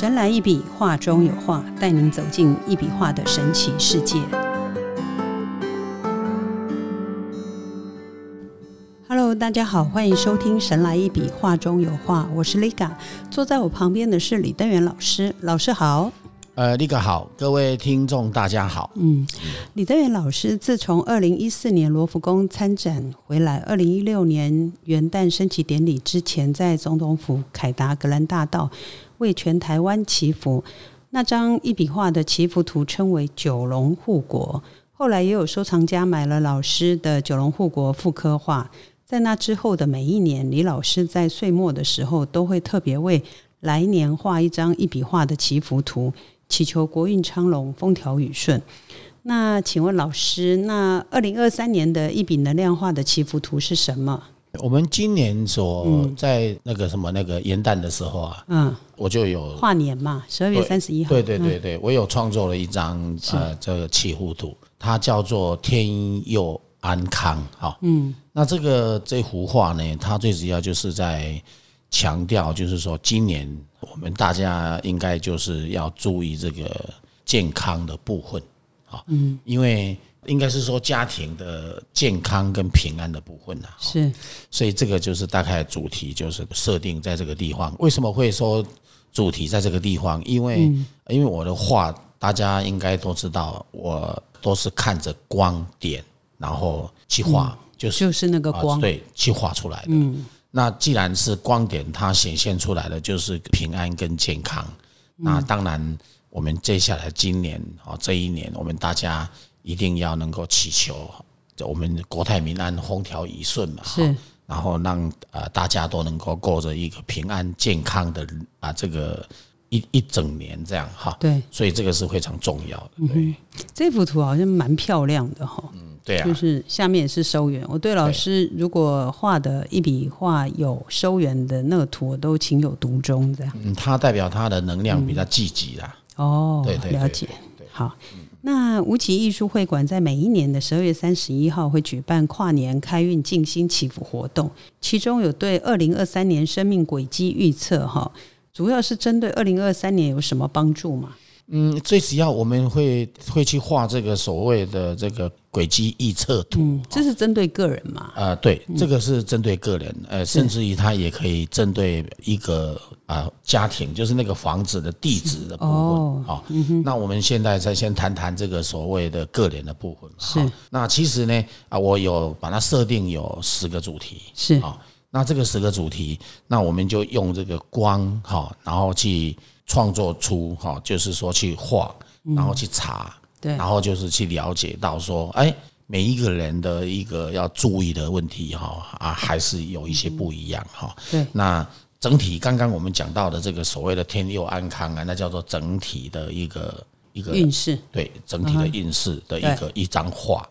神来一笔，画中有画，带您走进一笔画的神奇世界。Hello，大家好，欢迎收听《神来一笔，画中有画》，我是 Liga，坐在我旁边的是李登元老师，老师好。呃，立个好，各位听众大家好。嗯，李德元老师自从二零一四年罗浮宫参展回来，二零一六年元旦升旗典礼之前，在总统府凯达格兰大道为全台湾祈福，那张一笔画的祈福图称为九龙护国。后来也有收藏家买了老师的九龙护国复刻画，在那之后的每一年，李老师在岁末的时候都会特别为来年画一张一笔画的祈福图。祈求国运昌隆、风调雨顺。那请问老师，那二零二三年的一笔能量画的祈福图是什么？我们今年所在那个什么那个元旦的时候啊，嗯，我就有跨年嘛，十二月三十一号。对对对对，我有创作了一张呃这个祈福图，它叫做天佑安康。哈，嗯，那这个这幅画呢，它最主要就是在强调，就是说今年。我们大家应该就是要注意这个健康的部分，啊，嗯，因为应该是说家庭的健康跟平安的部分呐，是，所以这个就是大概主题就是设定在这个地方。为什么会说主题在这个地方？因为因为我的画，大家应该都知道，我都是看着光点，然后去画，就是就是那个光，对，去画出来的，嗯。那既然是光点，它显现出来的就是平安跟健康。那当然，我们接下来今年啊，这一年，我们大家一定要能够祈求，我们国泰民安、风调雨顺嘛。是。然后让呃大家都能够过着一个平安健康的啊这个一一整年这样哈。对。所以这个是非常重要的。对。这幅图好像蛮漂亮的哈。嗯。对啊，就是下面也是收圆。我对老师如果画的一笔画有收圆的那个图，我都情有独钟这样。嗯，它代表它的能量比较积极啦。哦，对对，了解。好，那吴奇艺术会馆在每一年的十二月三十一号会举办跨年开运静心祈福活动，其中有对二零二三年生命轨迹预测哈，主要是针对二零二三年有什么帮助吗？嗯，最主要我们会会去画这个所谓的这个轨迹预测图，这是针对个人嘛？呃，对，这个是针对个人，呃，甚至于它也可以针对一个啊家庭，就是那个房子的地址的部分。好，那我们现在再先谈谈这个所谓的个人的部分。是，那其实呢，啊，我有把它设定有十个主题。是啊，那这个十个主题，那我们就用这个光哈，然后去。创作出哈，就是说去画，然后去查，对，然后就是去了解到说，哎，每一个人的一个要注意的问题哈啊，还是有一些不一样哈。对，那整体刚刚我们讲到的这个所谓的天佑安康啊，那叫做整体的一个一个运势，对，整体的运势的一个一张画。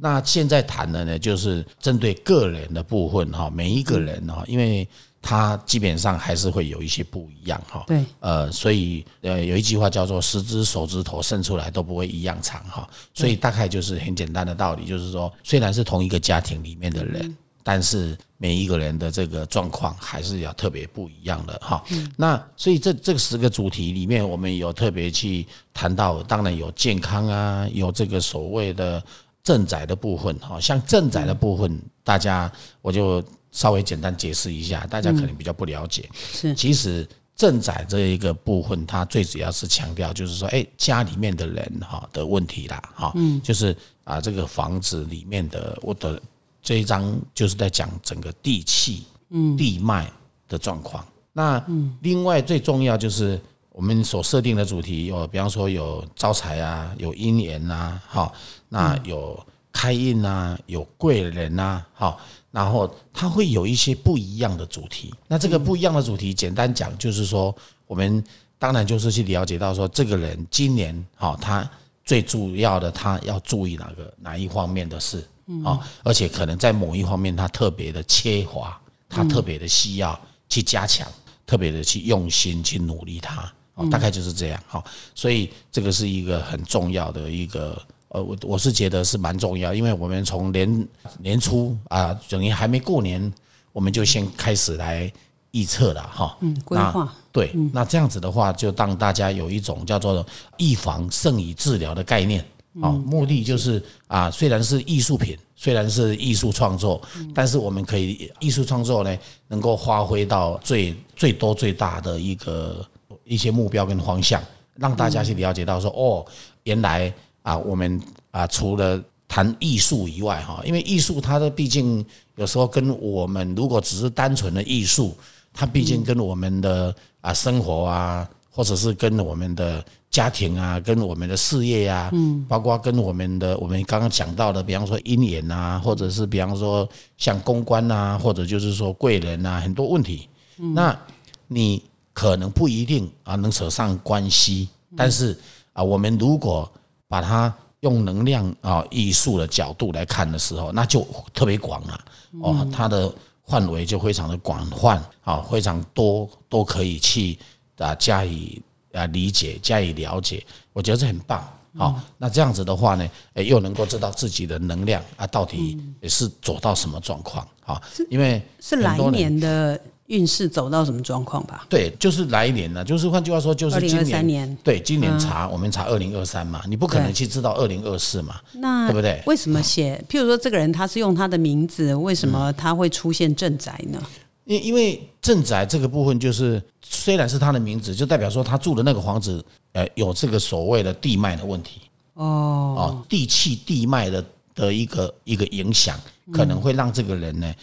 那现在谈的呢，就是针对个人的部分哈，每一个人哈，因为。它基本上还是会有一些不一样哈，对，呃，所以呃有一句话叫做十只手指头伸出来都不会一样长哈，所以大概就是很简单的道理，就是说虽然是同一个家庭里面的人，但是每一个人的这个状况还是要特别不一样的哈。那所以这这十个主题里面，我们有特别去谈到，当然有健康啊，有这个所谓的正载的部分哈，像正载的部分，大家我就。稍微简单解释一下，大家可能比较不了解。是，其实正宅这一个部分，它最主要是强调就是说，哎，家里面的人哈的问题啦，哈，嗯，就是啊，这个房子里面的我的这一章就是在讲整个地气、嗯，地脉的状况。那另外最重要就是我们所设定的主题有，比方说有招财啊，有姻缘呐，哈，那有开运啊，有贵人呐，哈。然后它会有一些不一样的主题。那这个不一样的主题，简单讲就是说，我们当然就是去了解到说，这个人今年哈，他最主要的他要注意哪个哪一方面的事啊？而且可能在某一方面他特别的缺乏，他特别的需要去加强，特别的去用心去努力他。大概就是这样哈。所以这个是一个很重要的一个。呃，我我是觉得是蛮重要，因为我们从年年初啊，等于还没过年，我们就先开始来预测了哈。嗯，规划对，那这样子的话，就让大家有一种叫做预防胜于治疗的概念。啊，目的就是啊，虽然是艺术品，虽然是艺术创作，但是我们可以艺术创作呢，能够发挥到最最多最大的一个一些目标跟方向，让大家去了解到说，哦，原来啊，我们啊，除了谈艺术以外，哈，因为艺术它的毕竟有时候跟我们如果只是单纯的艺术，它毕竟跟我们的啊生活啊，或者是跟我们的。家庭啊，跟我们的事业啊，嗯，包括跟我们的我们刚刚讲到的，比方说姻缘啊，或者是比方说像公关啊，或者就是说贵人啊，很多问题，那你可能不一定啊能扯上关系，但是啊，我们如果把它用能量啊艺术的角度来看的时候，那就特别广了哦，它的范围就非常的广泛啊，非常多都可以去啊加以。啊，理解加以了解，我觉得这很棒。好，那这样子的话呢，诶，又能够知道自己的能量啊，到底也是走到什么状况？啊，因为是来年的运势走到什么状况吧？对，就是来年呢，就是换句话说，就是二零二三年。对，今年查我们查二零二三嘛，你不可能去知道二零二四嘛，那对不对？为什么写？譬如说，这个人他是用他的名字，为什么他会出现正宅呢？因因为正宅这个部分，就是虽然是他的名字，就代表说他住的那个房子，呃，有这个所谓的地脉的问题哦，哦，地气地脉的的一个一个影响，可能会让这个人呢，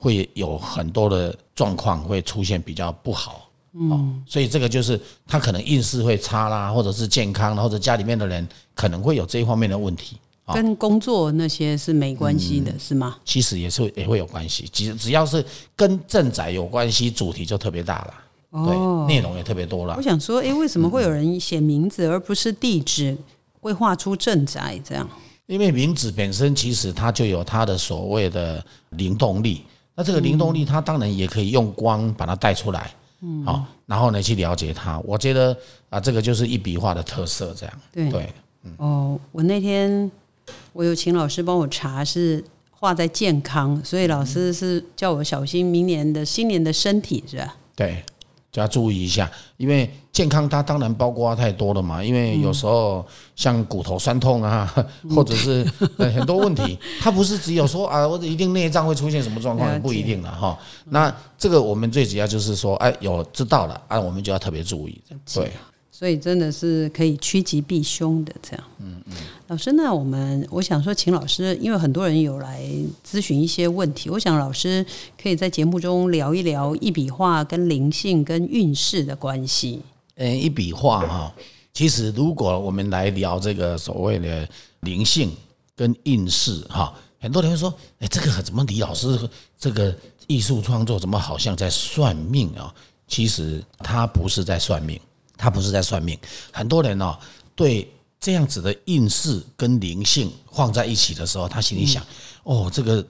会有很多的状况会出现比较不好，嗯，所以这个就是他可能运势会差啦，或者是健康，或者家里面的人可能会有这一方面的问题。跟工作那些是没关系的，是吗？其实也是也会有关系，只只要是跟正宅有关系，主题就特别大了，对，内容也特别多了。我想说，哎，为什么会有人写名字而不是地址，会画出正宅这样？因为名字本身其实它就有它的所谓的灵动力，那这个灵动力它当然也可以用光把它带出来，嗯，好，然后呢去了解它。我觉得啊，这个就是一笔画的特色，这样对对，哦，我那天。我有请老师帮我查，是画在健康，所以老师是叫我小心明年的新年的身体，是吧？对，就要注意一下，因为健康它当然包括太多了嘛，因为有时候像骨头酸痛啊，或者是 很多问题，它不是只有说啊，或者一定内脏会出现什么状况，不一定的哈。那这个我们最主要就是说，哎，有知道了啊，我们就要特别注意，对。所以真的是可以趋吉避凶的，这样。嗯嗯。老师，那我们我想说，请老师，因为很多人有来咨询一些问题，我想老师可以在节目中聊一聊一笔画跟灵性跟运势的关系。嗯，一笔画哈，其实如果我们来聊这个所谓的灵性跟运势哈，很多人会说，哎，这个怎么李老师这个艺术创作怎么好像在算命啊？其实他不是在算命。他不是在算命，很多人哦，对这样子的运势跟灵性放在一起的时候，他心里想：哦，这个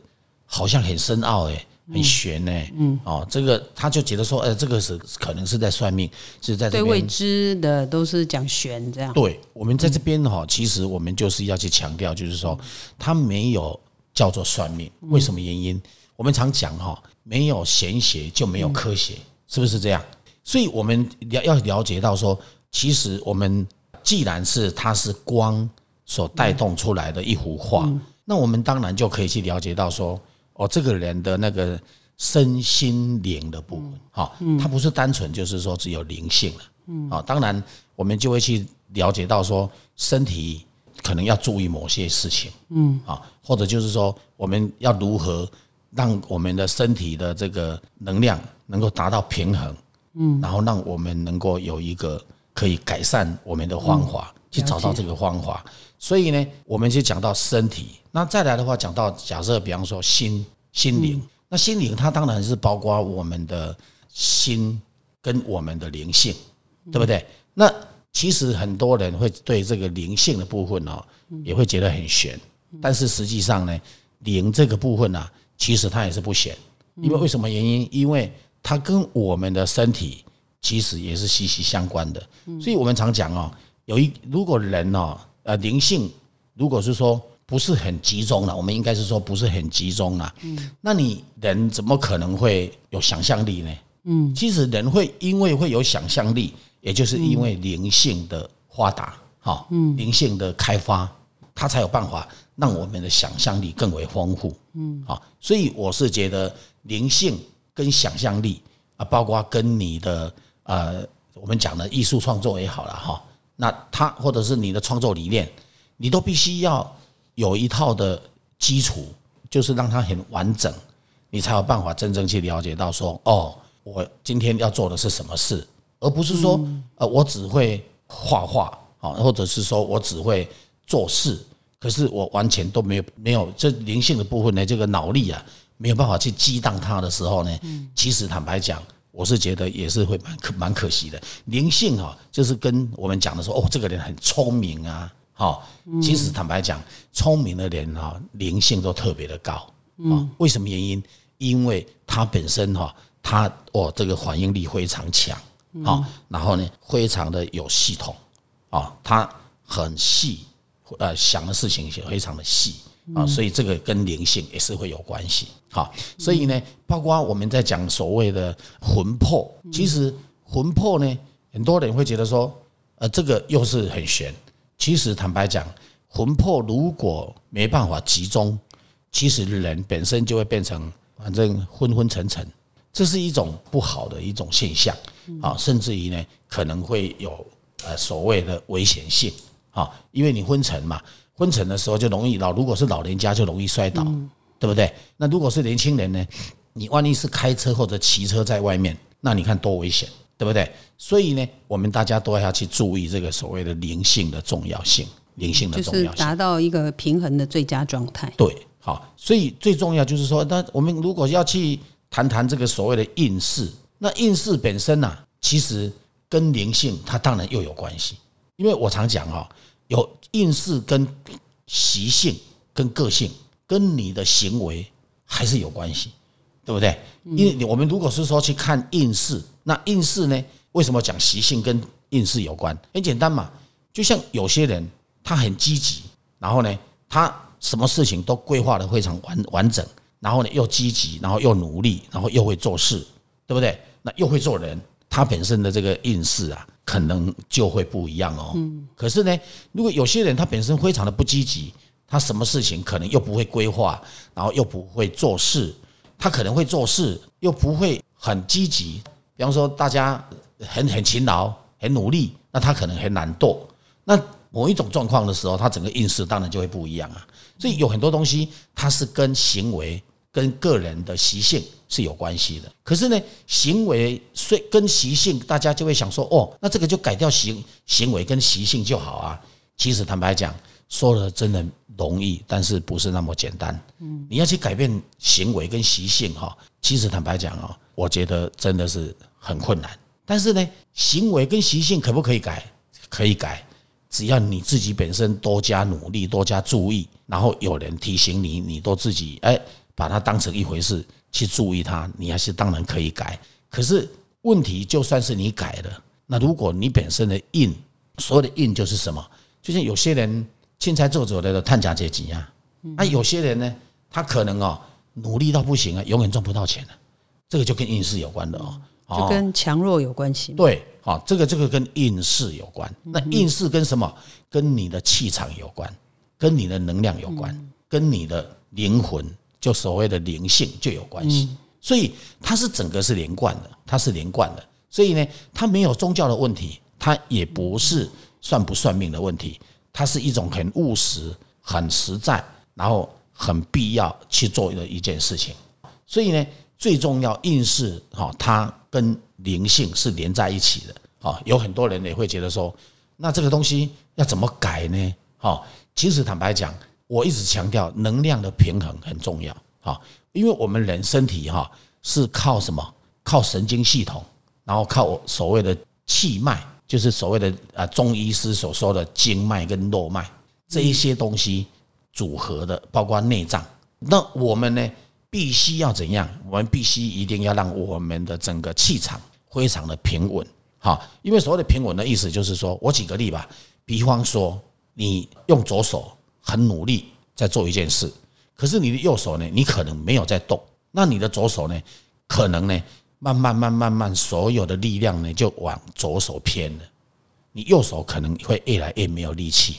好像很深奥诶，很玄诶，嗯，哦，这个他就觉得说，呃，这个是可能是在算命，是在对未知的都是讲玄这样。对我们在这边哈，其实我们就是要去强调，就是说，他没有叫做算命，为什么原因？我们常讲哈，没有玄学就没有科学，是不是这样？所以我们要要了解到说，其实我们既然是它是光所带动出来的一幅画，那我们当然就可以去了解到说，哦，这个人的那个身心灵的部分，哈，它不是单纯就是说只有灵性了，嗯，啊，当然我们就会去了解到说，身体可能要注意某些事情，嗯，啊，或者就是说我们要如何让我们的身体的这个能量能够达到平衡。嗯，然后让我们能够有一个可以改善我们的方法，去找到这个方法。所以呢，我们就讲到身体，那再来的话，讲到假设，比方说心心灵，那心灵它当然是包括我们的心跟我们的灵性，对不对？那其实很多人会对这个灵性的部分哦，也会觉得很玄，但是实际上呢，灵这个部分呢，其实它也是不玄，因为为什么原因？因为它跟我们的身体其实也是息息相关的，所以我们常讲哦，有一如果人哦，呃，灵性如果是说不是很集中了，我们应该是说不是很集中了，嗯，那你人怎么可能会有想象力呢？嗯，其实人会因为会有想象力，也就是因为灵性的发达，哈，嗯，灵性的开发，它才有办法让我们的想象力更为丰富，嗯，好，所以我是觉得灵性跟想象力啊，包括跟你的呃，我们讲的艺术创作也好了哈，那他或者是你的创作理念，你都必须要有一套的基础，就是让它很完整，你才有办法真正去了解到说，哦。我今天要做的是什么事，而不是说，呃，我只会画画啊，或者是说我只会做事，可是我完全都没有没有这灵性的部分呢，这个脑力啊，没有办法去激荡它的时候呢，其实坦白讲，我是觉得也是会蛮可蛮可惜的。灵性哈，就是跟我们讲的说，哦，这个人很聪明啊，哈，其实坦白讲，聪明的人哈，灵性都特别的高啊。为什么原因？因为他本身哈。他哦，这个反应力非常强啊，然后呢，非常的有系统啊，他很细，呃，想的事情也非常的细啊，所以这个跟灵性也是会有关系。好，所以呢，包括我们在讲所谓的魂魄，其实魂魄呢，很多人会觉得说，呃，这个又是很玄。其实坦白讲，魂魄如果没办法集中，其实人本身就会变成反正昏昏沉沉。这是一种不好的一种现象啊，甚至于呢，可能会有呃所谓的危险性啊，因为你昏沉嘛，昏沉的时候就容易老，如果是老人家就容易摔倒，对不对？那如果是年轻人呢，你万一是开车或者骑车在外面，那你看多危险，对不对？所以呢，我们大家都要去注意这个所谓的灵性的重要性，灵性的重要性，达到一个平衡的最佳状态。对，好，所以最重要就是说，那我们如果要去。谈谈这个所谓的应试，那应试本身呢，其实跟灵性它当然又有关系，因为我常讲哈，有运势跟习性、跟个性、跟你的行为还是有关系，对不对？因为我们如果是说去看运势，那运势呢，为什么讲习性跟运势有关？很简单嘛，就像有些人他很积极，然后呢，他什么事情都规划的非常完完整。然后呢，又积极，然后又努力，然后又会做事，对不对？那又会做人，他本身的这个运势啊，可能就会不一样哦。嗯。可是呢，如果有些人他本身非常的不积极，他什么事情可能又不会规划，然后又不会做事，他可能会做事又不会很积极。比方说，大家很很勤劳、很努力，那他可能很懒惰。那某一种状况的时候，他整个运势当然就会不一样啊。所以有很多东西，它是跟行为。跟个人的习性是有关系的，可是呢，行为虽跟习性，大家就会想说，哦，那这个就改掉行行为跟习性就好啊。其实坦白讲，说的真的容易，但是不是那么简单。嗯，你要去改变行为跟习性哈，其实坦白讲哦，我觉得真的是很困难。但是呢，行为跟习性可不可以改？可以改，只要你自己本身多加努力，多加注意，然后有人提醒你，你都自己哎。把它当成一回事去注意它，你还是当然可以改。可是问题就算是你改了，那如果你本身的印，所有的印就是什么？就像有些人青菜做走的探假阶级啊，那有些人呢，他可能哦努力到不行啊，永远赚不到钱了。这个就跟运势有关的哦，就跟强弱有关系。对，好，这个这个跟运势有关。那运势跟什么？跟你的气场有关，跟你的能量有关，跟你的灵魂。就所谓的灵性就有关系，所以它是整个是连贯的，它是连贯的，所以呢，它没有宗教的问题，它也不是算不算命的问题，它是一种很务实、很实在，然后很必要去做的一件事情。所以呢，最重要运势哈，它跟灵性是连在一起的。啊，有很多人也会觉得说，那这个东西要怎么改呢？哈，其实坦白讲。我一直强调能量的平衡很重要，哈，因为我们人身体哈是靠什么？靠神经系统，然后靠所谓的气脉，就是所谓的啊中医师所说的经脉跟络脉这一些东西组合的，包括内脏。那我们呢，必须要怎样？我们必须一定要让我们的整个气场非常的平稳，哈，因为所谓的平稳的意思就是说，我举个例吧，比方说你用左手。很努力在做一件事，可是你的右手呢？你可能没有在动，那你的左手呢？可能呢慢慢慢慢慢，所有的力量呢就往左手偏了，你右手可能会越来越没有力气。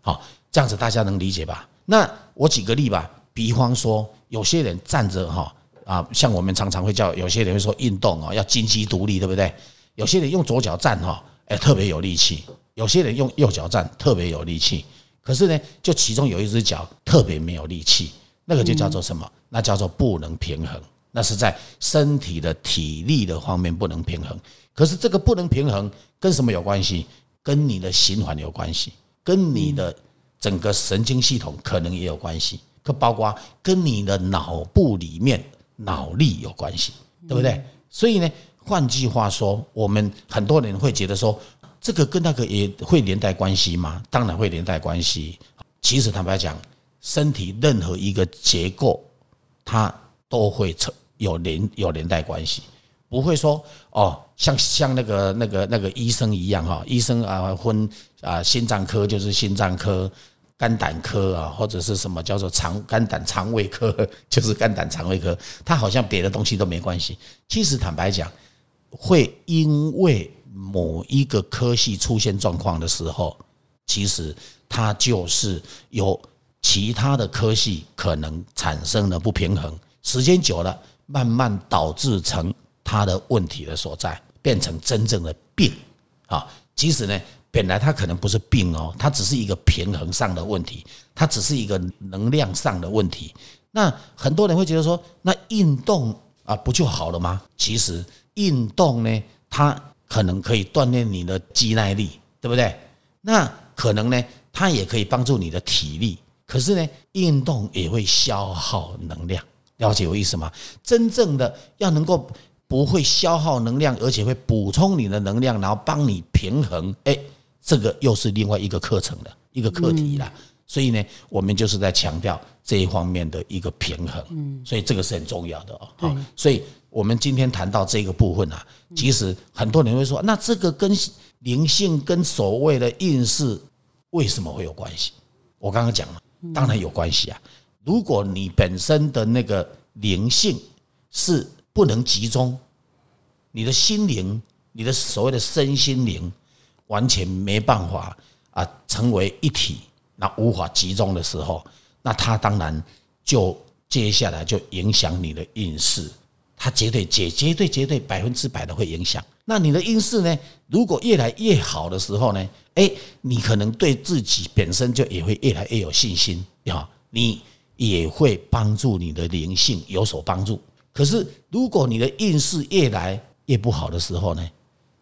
好，这样子大家能理解吧？那我举个例吧，比方说有些人站着哈啊，像我们常常会叫有些人会说运动哦要金鸡独立，对不对？有些人用左脚站哈，哎特别有力气；有些人用右脚站特别有力气。可是呢，就其中有一只脚特别没有力气，那个就叫做什么？那叫做不能平衡。那是在身体的体力的方面不能平衡。可是这个不能平衡跟什么有关系？跟你的循环有关系，跟你的整个神经系统可能也有关系，可包括跟你的脑部里面脑力有关系，对不对？所以呢，换句话说，我们很多人会觉得说，这个跟那个也会连带关系吗？当然会连带关系。其实坦白讲，身体任何一个结构，它都会成。有连有连带关系，不会说哦，像像那个那个那个医生一样哈，医生啊分啊心脏科就是心脏科，肝胆科啊或者是什么叫做肠肝胆肠胃科 就是肝胆肠胃科，他好像别的东西都没关系。其实坦白讲，会因为某一个科系出现状况的时候，其实它就是有其他的科系可能产生了不平衡，时间久了。慢慢导致成它的问题的所在，变成真正的病啊！即使呢，本来它可能不是病哦，它只是一个平衡上的问题，它只是一个能量上的问题。那很多人会觉得说，那运动啊不就好了吗？其实运动呢，它可能可以锻炼你的肌耐力，对不对？那可能呢，它也可以帮助你的体力。可是呢，运动也会消耗能量。了解我意思吗？真正的要能够不会消耗能量，而且会补充你的能量，然后帮你平衡，哎，这个又是另外一个课程的一个课题了。所以呢，我们就是在强调这一方面的一个平衡。嗯，所以这个是很重要的哦。好，所以我们今天谈到这个部分啊，其实很多人会说，那这个跟灵性跟所谓的运势为什么会有关系？我刚刚讲了，当然有关系啊。如果你本身的那个灵性是不能集中，你的心灵、你的所谓的身心灵完全没办法啊成为一体，那无法集中的时候，那它当然就接下来就影响你的运势，它绝对、绝绝对、绝对百分之百的会影响。那你的运势呢？如果越来越好的时候呢？哎，你可能对自己本身就也会越来越有信心啊，你。也会帮助你的灵性有所帮助。可是，如果你的运势越来越不好的时候呢？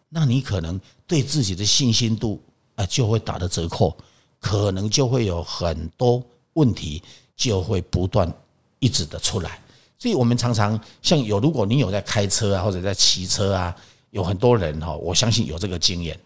那你可能对自己的信心度啊就会打的折扣，可能就会有很多问题就会不断一直的出来。所以我们常常像有，如果你有在开车啊，或者在骑车啊，有很多人哈，我相信有这个经验。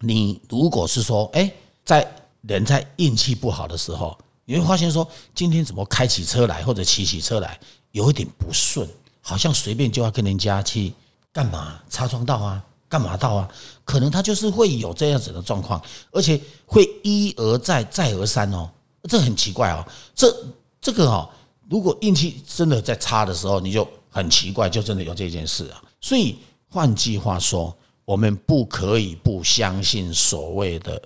你如果是说，哎，在人在运气不好的时候。你会发现说，今天怎么开起车来或者骑起车来有一点不顺，好像随便就要跟人家去干嘛擦撞道啊，干嘛道啊？可能他就是会有这样子的状况，而且会一而再再而三哦，这很奇怪哦。这这个哦，如果运气真的在差的时候，你就很奇怪，就真的有这件事啊。所以换句话说，我们不可以不相信所谓的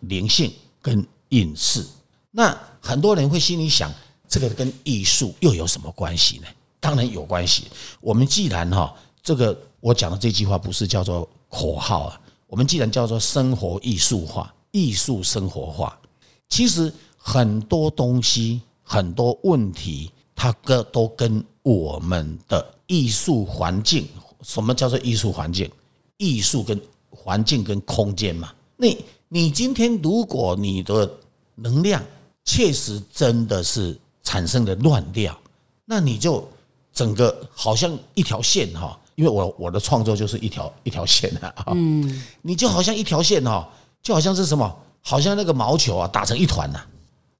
灵性跟运势。那很多人会心里想，这个跟艺术又有什么关系呢？当然有关系。我们既然哈，这个我讲的这句话不是叫做口号啊，我们既然叫做生活艺术化、艺术生活化，其实很多东西、很多问题，它跟都跟我们的艺术环境，什么叫做艺术环境？艺术跟环境跟空间嘛。那你今天如果你的能量，确实真的是产生了乱掉，那你就整个好像一条线哈，因为我我的创作就是一条一条线啊，嗯，你就好像一条线哈，就好像是什么，好像那个毛球啊打成一团呐，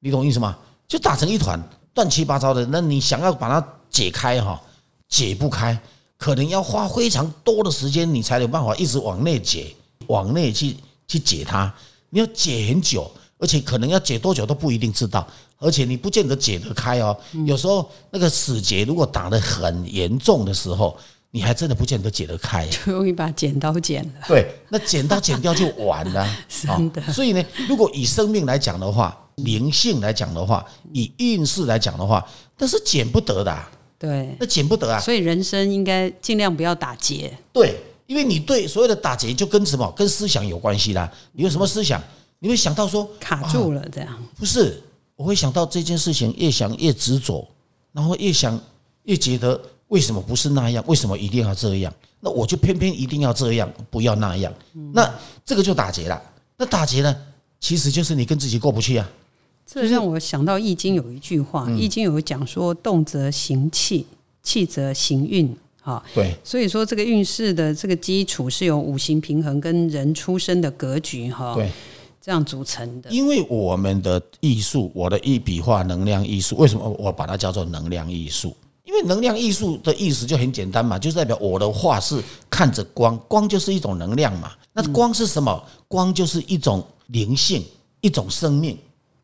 你懂意思吗？就打成一团乱七八糟的，那你想要把它解开哈，解不开，可能要花非常多的时间，你才有办法一直往内解，往内去去解它，你要解很久。而且可能要解多久都不一定知道，而且你不见得解得开哦。有时候那个死结如果打得很严重的时候，你你还真的不见得解得开。就容易把剪刀剪了。对，那剪刀剪掉就完了。真的所以呢，如果以生命来讲的话，灵性来讲的话，以运势来讲的话，那是减不得的啊、对，那减不得啊。所以人生应该尽量不要打结。对，因为你对所有的打结就跟什么，跟思想有关系啦。你有什么思想，你会想到说卡住了，这样不是，我会想到这件事情，越想越执着，然后越想越觉得为什么不是那样，为什么一定要这样？那我就偏偏一定要这样，不要那样。那这个就打结了。那打结呢，其实就是你跟自己过不去啊。这让我想到《易经》有一句话，嗯易经》有讲说：“动则行气，气则行运。”哈，对，所以说这个运势的这个基础是由五行平衡跟人出生的格局哈，对，这样组成的。因为我们的艺术，我的一笔画能量艺术，为什么我把它叫做能量艺术？因为能量艺术的意思就很简单嘛，就是代表我的画是看着光，光就是一种能量嘛。那光是什么？光就是一种灵性，一种生命，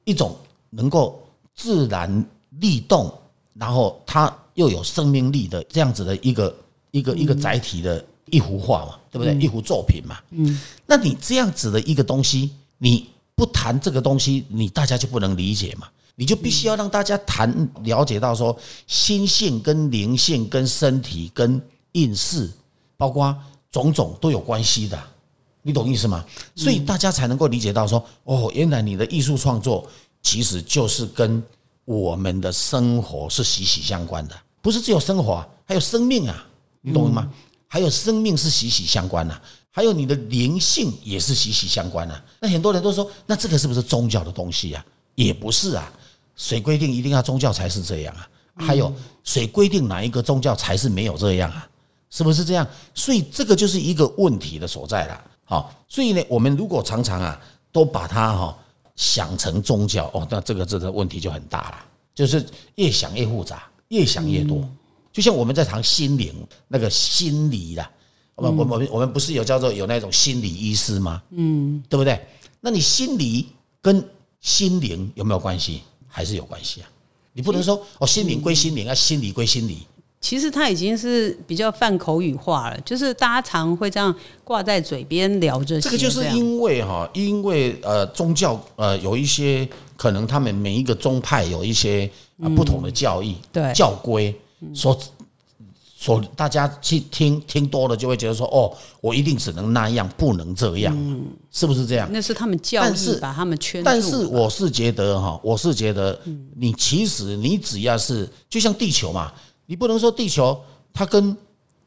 一种能够自然力动，然后它又有生命力的这样子的一个一个一个载体的一幅画嘛，对不对？一幅作品嘛。嗯，那你这样子的一个东西，你不谈这个东西，你大家就不能理解嘛。你就必须要让大家谈了解到说，心性跟灵性跟身体跟运势，包括种种都有关系的，你懂意思吗？所以大家才能够理解到说，哦，原来你的艺术创作其实就是跟我们的生活是息息相关的，不是只有生活啊，还有生命啊，你懂吗？还有生命是息息相关的、还有你的灵性也是息息相关的、那很多人都说，那这个是不是宗教的东西啊？也不是啊，谁规定一定要宗教才是这样啊？还有谁规定哪一个宗教才是没有这样啊？是不是这样？所以这个就是一个问题的所在了。好，所以呢，我们如果常常啊都把它哈想成宗教哦，那这个这个问题就很大了，就是越想越复杂，越想越多。就像我们在谈心灵那个心理啦，我们我们我们不是有叫做有那种心理医师吗？嗯，对不对？那你心理跟心灵有没有关系？还是有关系啊？你不能说哦，心灵归心灵啊，心理归心理。其实它已经是比较泛口语化了，就是大家常会这样挂在嘴边聊这些。这个就是因为哈，因为呃宗教呃有一些可能他们每一个宗派有一些呃不同的教义、对教规，所所大家去听听多了就会觉得说哦，我一定只能那样，不能这样，是不是这样？那是他们教义把他们圈住。但是我是觉得哈，我是觉得你其实你只要是就像地球嘛，你不能说地球它跟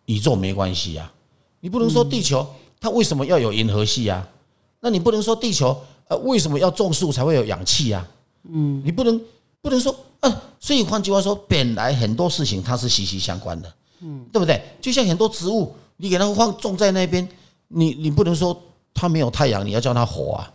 宇宙没关系啊，你不能说地球它为什么要有银河系啊？那你不能说地球呃为什么要种树才会有氧气啊？嗯，你不能不能说啊，所以换句话说，本来很多事情它是息息相关的，嗯，对不对？就像很多植物，你给它放种在那边，你你不能说它没有太阳，你要叫它活啊。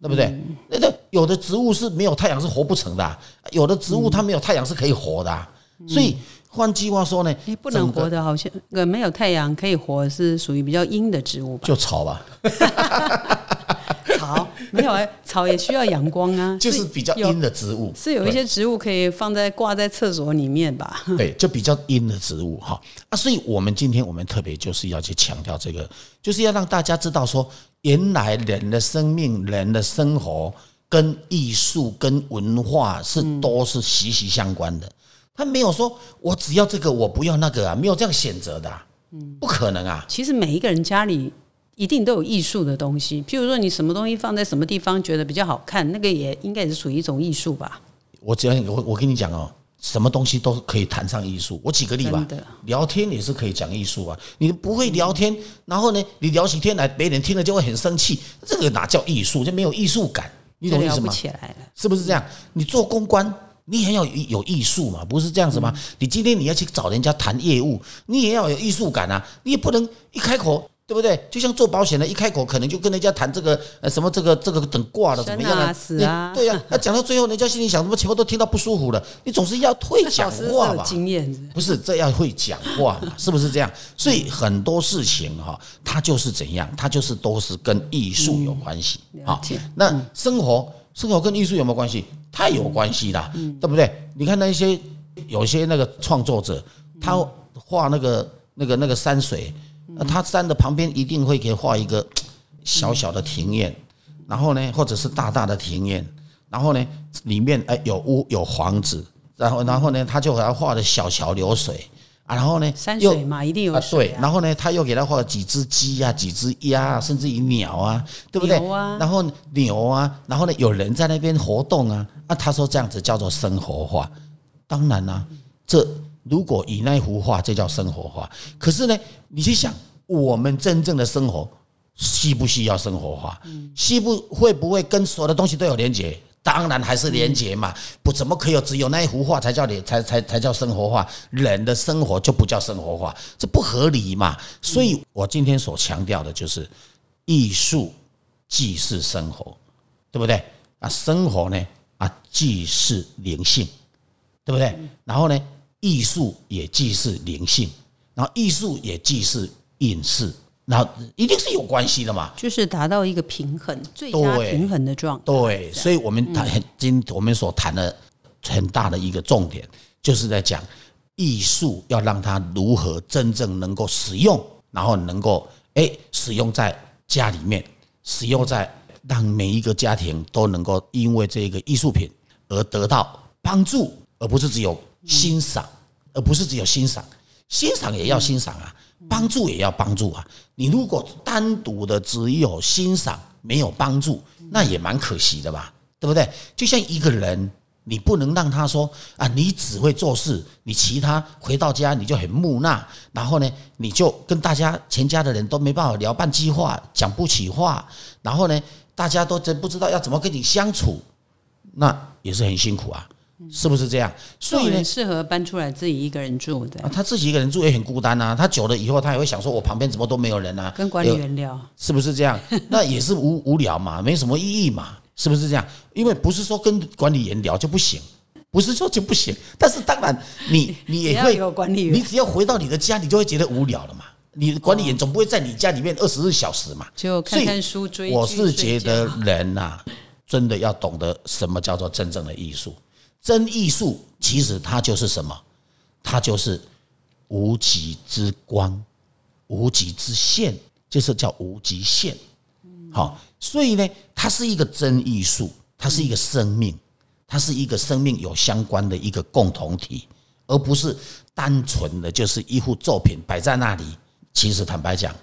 对不对？那个有的植物是没有太阳是活不成的、有的植物它没有太阳是可以活的、所以换句话说呢，你不能活的好像呃没有太阳可以活是属于比较阴的植物吧？就草吧，草没有哎，草也需要阳光啊，就是比较阴的植物，是有一些植物可以放在挂在厕所里面吧？对，就比较阴的植物哈啊，所以我们今天我们特别就是要去强调这个，就是要让大家知道说，原来人的生命、人的生活跟艺术、跟文化是都是息息相关的。他没有说我只要这个，我不要那个啊，没有这样选择的、啊，不可能啊。其实每一个人家里一定都有艺术的东西，譬如说你什么东西放在什么地方觉得比较好看，那个也应该也是属于一种艺术吧？我只要我我跟你讲哦，什么东西都可以谈上艺术。我举个例吧，聊天也是可以讲艺术啊。你不会聊天，然后呢，你聊起天来，别人听了就会很生气，这个哪叫艺术？就没有艺术感，你懂就聊不意思吗？起来了。是不是这样？你做公关，你也要有有艺术嘛，不是这样子吗？你今天你要去找人家谈业务，你也要有艺术感啊，你也不能一开口。对不对？就像做保险的，一开口可能就跟人家谈这个呃什么这个这个等挂了怎么样啊死啊对呀、那讲到最后，人家心里想什么，全部都听到不舒服了。你总是要会讲话吧？经验，不是，这要会讲话嘛，是不是这样？所以很多事情哈，它就是怎样，它就是都是跟艺术有关系。好那生活生活跟艺术有没有关系？太有关系了，对不对？你看那些有些那个创作者，他画那个那个那个山水，那他山的旁边一定会给画一个小小的庭院，然后呢，或者是大大的庭院，然后呢，里面哎有屋有房子，然后然后呢，他就给他画的小桥流水啊，然后呢，山水嘛，一定有啊，水对，然后呢，他又给他画了几只鸡啊，几只鸭啊，甚至于鸟啊，对不对？然后牛啊，然后呢，有人在那边活动啊，那，他说这样子叫做生活化。当然啦、这如果以那幅画，这叫生活化。可是呢，你去想，我们真正的生活需不需要生活化？需不会不会跟所有的东西都有连接？当然还是连结嘛，不怎么可以有只有那一幅画才叫你才才才叫生活画，人的生活就不叫生活画，这不合理嘛。所以我今天所强调的就是，艺术既是生活，对不对？啊，生活呢啊既是灵性，对不对？然后呢，艺术也既是灵性，然后艺术也既是隐士，然后一定是有关系的嘛。就是达到一个平衡，最佳对平衡的状态。对，所以我们谈很今我们所谈的很大的一个重点，就是在讲艺术要让它如何真正能够使用，然后能够哎使用在家里面，使用在让每一个家庭都能够因为这个艺术品而得到帮助，而不是只有欣赏，而不是只有欣赏，欣赏也要欣赏啊，帮助也要帮助啊。你如果单独的只有欣赏没有帮助，那也蛮可惜的吧，对不对？就像一个人，你不能让他说啊，你只会做事，你其他回到家你就很木讷，然后呢，你就跟大家全家的人都没办法聊半句话，讲不起话，然后呢，大家都真不知道要怎么跟你相处，那也是很辛苦啊，是不是这样？所以呢适合搬出来自己一个人住的啊，，他自己一个人住也很孤单啊。他久了以后，他也会想说，我旁边怎么都没有人啊？跟管理员聊。是不是这样？那也是无无聊嘛，没什么意义嘛，是不是这样？因为不是说跟管理员聊就不行，不是说就不行，但是当然你 你也会有管理员你只要回到你的家，你就会觉得无聊了嘛。你的管理员总不会在你家里面二十四小时嘛，就看看书追剧我是觉得人呐、真的要懂得什么叫做真正的艺术。真艺术其实它就是什么？它就是无极之光，无极之线，就是叫无极限。好，所以呢，它是一个真艺术，它是一个生命，它是一个生命有相关的一个共同体，而不是单纯的就是一幅作品摆在那里。其实坦白讲，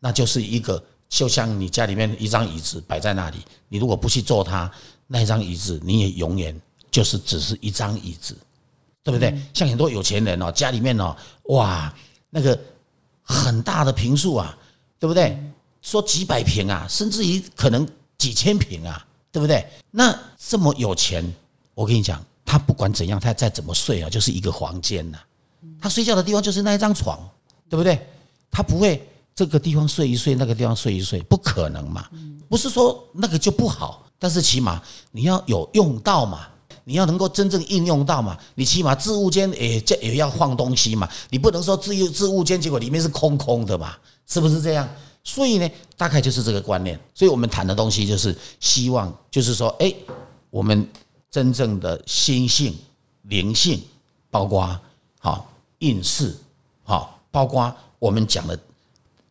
那就是一个，就像你家里面一张椅子摆在那里，你如果不去坐它，那张椅子你也永远就是只是一张椅子，对不对？像很多有钱人哦，家里面哦，哇，那个很大的平数啊，对不对？说几百平啊，甚至于可能几千平啊，对不对？那这么有钱，我跟你讲，他不管怎样，他再怎么睡啊，就是一个房间呐、他睡觉的地方就是那一张床，对不对？他不会这个地方睡一睡，那个地方睡一睡，不可能嘛。不是说那个就不好，但是起码你要有用到嘛，你要能够真正应用到嘛。你起码置物间也这也要放东西嘛，你不能说置物置物间结果里面是空空的嘛，是不是这样？所以呢，大概就是这个观念。所以我们谈的东西就是希望，就是说，哎，我们真正的心性、灵性，包括好应试，好，包括我们讲的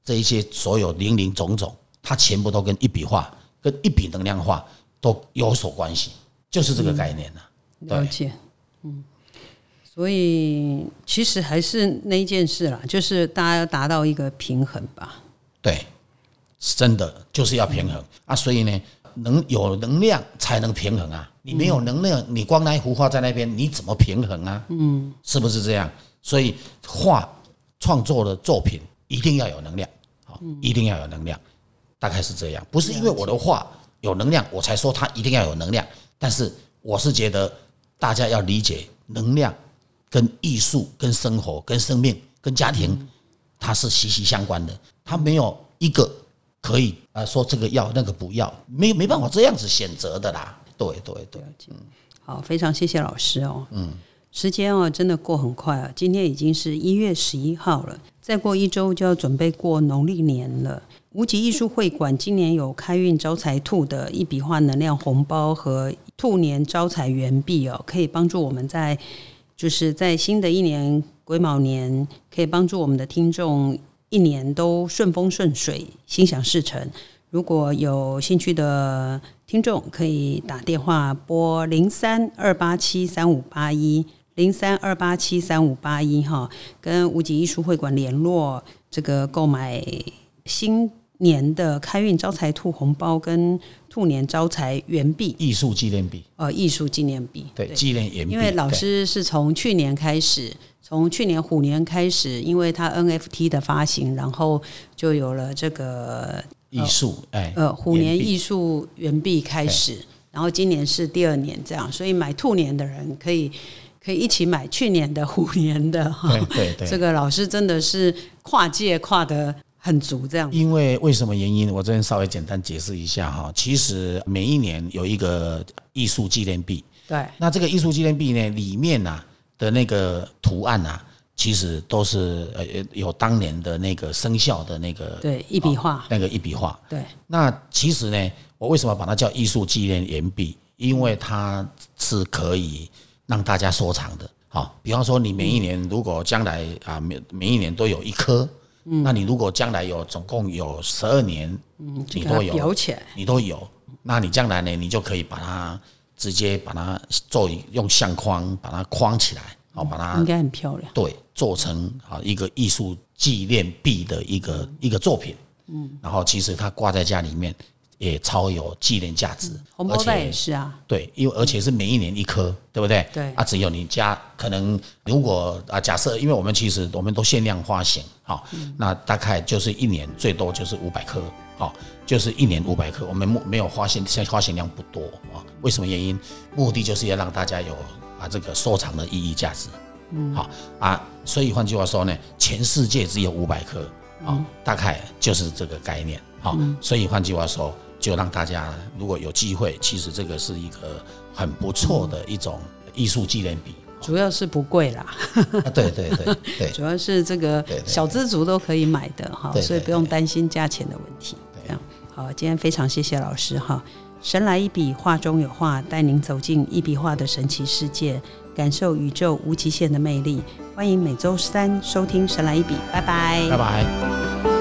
这一些所有零零总总，它全部都跟一笔画、跟一笔能量画都有所关系，就是这个概念呐、了解，嗯，所以其实还是那一件事啦，就是大家要达到一个平衡吧。对，是真的就是要平衡啊，所以呢，能有能量才能平衡啊。你没有能量，你光那一幅画在那边，你怎么平衡啊？嗯，是不是这样？所以画创作的作品一定要有能量，好，一定要有能量，大概是这样。不是因为我的画有能量，我才说它一定要有能量。但是我是觉得大家要理解能量跟艺术、跟生活、跟生命、跟家庭，它是息息相关的。它没有一个可以啊说这个要那个不要，没没办法这样子选择的啦。对对对，好，非常谢谢老师哦。嗯，时间哦真的过很快啊，今天已经是一月十一号了，再过一周就要准备过农历年了。无极艺术会馆今年有开运招财兔的一笔画能量红包和兔年招财元币哦，可以帮助我们在就是在新的一年癸卯年，可以帮助我们的听众一年都顺风顺水、心想事成。如果有兴趣的听众，可以打电话拨零三二八七三五八一零三二八七三五八一哈，跟无极艺术会馆联络，这个购买新年的开运招财兔红包跟兔年招财元币，艺术纪念币，呃，艺术纪念币，对，纪念元币。因为老师是从去年开始，从去年虎年开始，因为他 NFT 的发行，然后就有了这个艺术，哎，呃虎年艺术元币开始，然后今年是第二年这样，所以买兔年的人可以可以一起买去年的虎年的哈。对对对，这个老师真的是跨界跨的很足，这样因为为什么原因？我这边稍微简单解释一下哈。其实每一年有一个艺术纪念币，对那这个艺术纪念币呢，里面呐、的那个图案啊，其实都是呃有当年的那个生肖的那个对一笔画，那个一笔画。对那其实呢，我为什么把它叫艺术纪念元币？因为它是可以让大家收藏的。好，比方说你每一年如果将来啊每每一年都有一颗，那你如果将来有总共有十二年，你都有裱起来，你都有，那你将来呢，你就可以把它直接把它做用相框把它框起来，好，把它应该很漂亮。对，做成啊一个艺术纪念币的一个一个作品，嗯，然后其实它挂在家里面也超有纪念价值，而红包袋也且是啊，对，因为而且是每一年一颗，对不对？对啊，只有你家可能如果啊假设，因为我们其实我们都限量发行，好，那大概就是一年最多就是五百颗，好，就是一年五百颗，我们没没有发现，现在发行量不多啊，为什么原因？目的就是要让大家有啊这个收藏的意义价值。嗯好啊，所以换句话说呢，全世界只有五百颗，啊，大概就是这个概念。好，所以换句话说，就让大家如果有机会，其实这个是一个很不错的一种艺术纪念笔。主要是不贵啦，啊，对对对对 主要是这个小资族都可以买的哈，所以不用担心价钱的问题。这样好，今天非常谢谢老师哈，神来一笔，画中有画，带您走进一笔画的神奇世界，感受宇宙无极限的魅力。欢迎每周三收听《神来一笔》，拜拜，拜拜。